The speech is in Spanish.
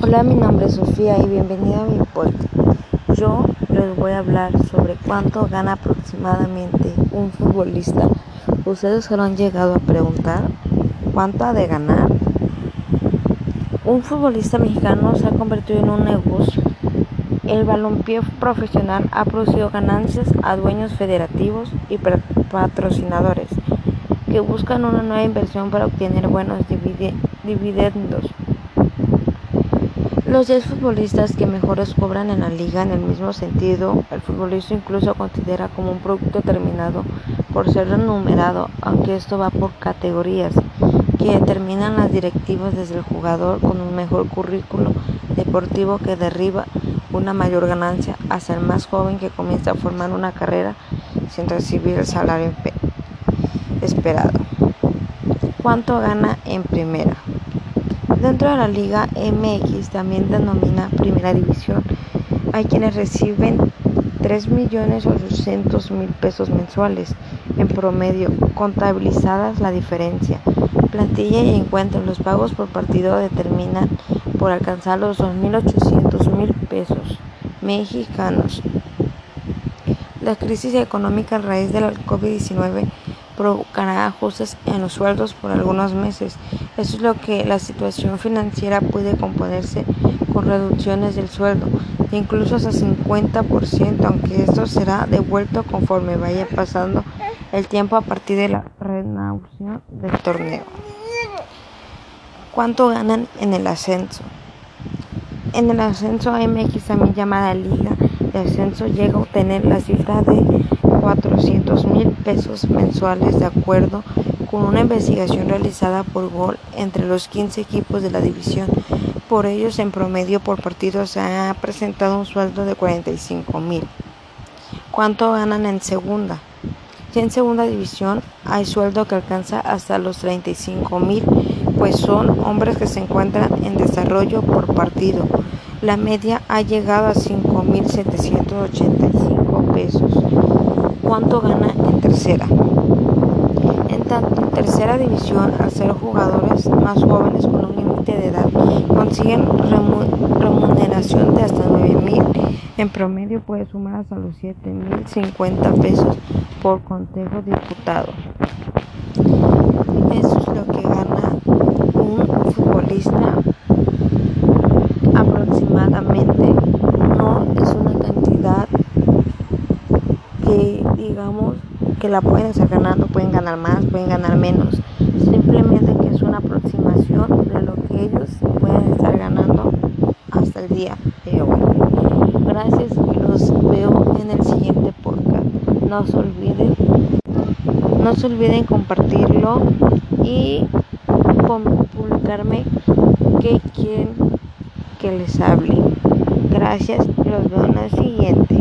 Hola, mi nombre es Sofía y bienvenida a mi podcast. Yo les voy a hablar sobre cuánto gana aproximadamente un futbolista. ¿Ustedes se lo han llegado a preguntar? ¿Cuánto ha de ganar? Un futbolista mexicano se ha convertido en un negocio. El balompié profesional ha producido ganancias a dueños federativos y patrocinadores que buscan una nueva inversión para obtener buenos dividendos. Los 10 futbolistas que mejores cobran en la liga en el mismo sentido, el futbolista incluso considera como un producto terminado por ser renumerado, aunque esto va por categorías que determinan las directivas desde el jugador con un mejor currículo deportivo que derriba una mayor ganancia hasta el más joven que comienza a formar una carrera sin recibir el salario esperado. ¿Cuánto gana en primera? Dentro de la Liga MX, también denomina Primera División, hay quienes reciben 3.800.000 pesos mensuales en promedio, contabilizadas la diferencia. Plantilla y encuentro, los pagos por partido determinan por alcanzar los 2.800.000 pesos mexicanos. La crisis económica a raíz de la COVID-19 provocará ajustes en los sueldos por algunos meses. Eso es lo que la situación financiera puede componerse con reducciones del sueldo, incluso hasta 50%, aunque esto será devuelto conforme vaya pasando el tiempo a partir de la renovación del torneo. ¿Cuánto ganan en el ascenso? En el ascenso MX, también llamada Liga de Ascenso, llega a obtener la cifra de 400 mil pesos mensuales de acuerdo con una investigación realizada por Gol entre los 15 equipos de la división. Por ellos, en promedio por partido se ha presentado un sueldo de 45 mil. ¿Cuánto ganan en segunda? Ya en segunda división hay sueldo que alcanza hasta los 35 mil, pues son hombres que se encuentran en desarrollo por partido. La media ha llegado a 5.785 pesos cuánto gana en tercera. En tanto, en tercera división, al ser jugadores más jóvenes con un límite de edad, consiguen remuneración de hasta 9 mil. En promedio puede sumar hasta los 7 mil 50 pesos por consejo diputado lo que gana un futbolista aproximadamente. No es una cantidad que digamos que la pueden estar ganando, pueden ganar más, pueden ganar menos, simplemente que es una aproximación de lo que ellos pueden estar ganando hasta el día de hoy. Gracias los veo en el siguiente podcast. No se olviden, no se olviden compartirlo y publicarme que quieren que les hable. Gracias los veo en el siguiente.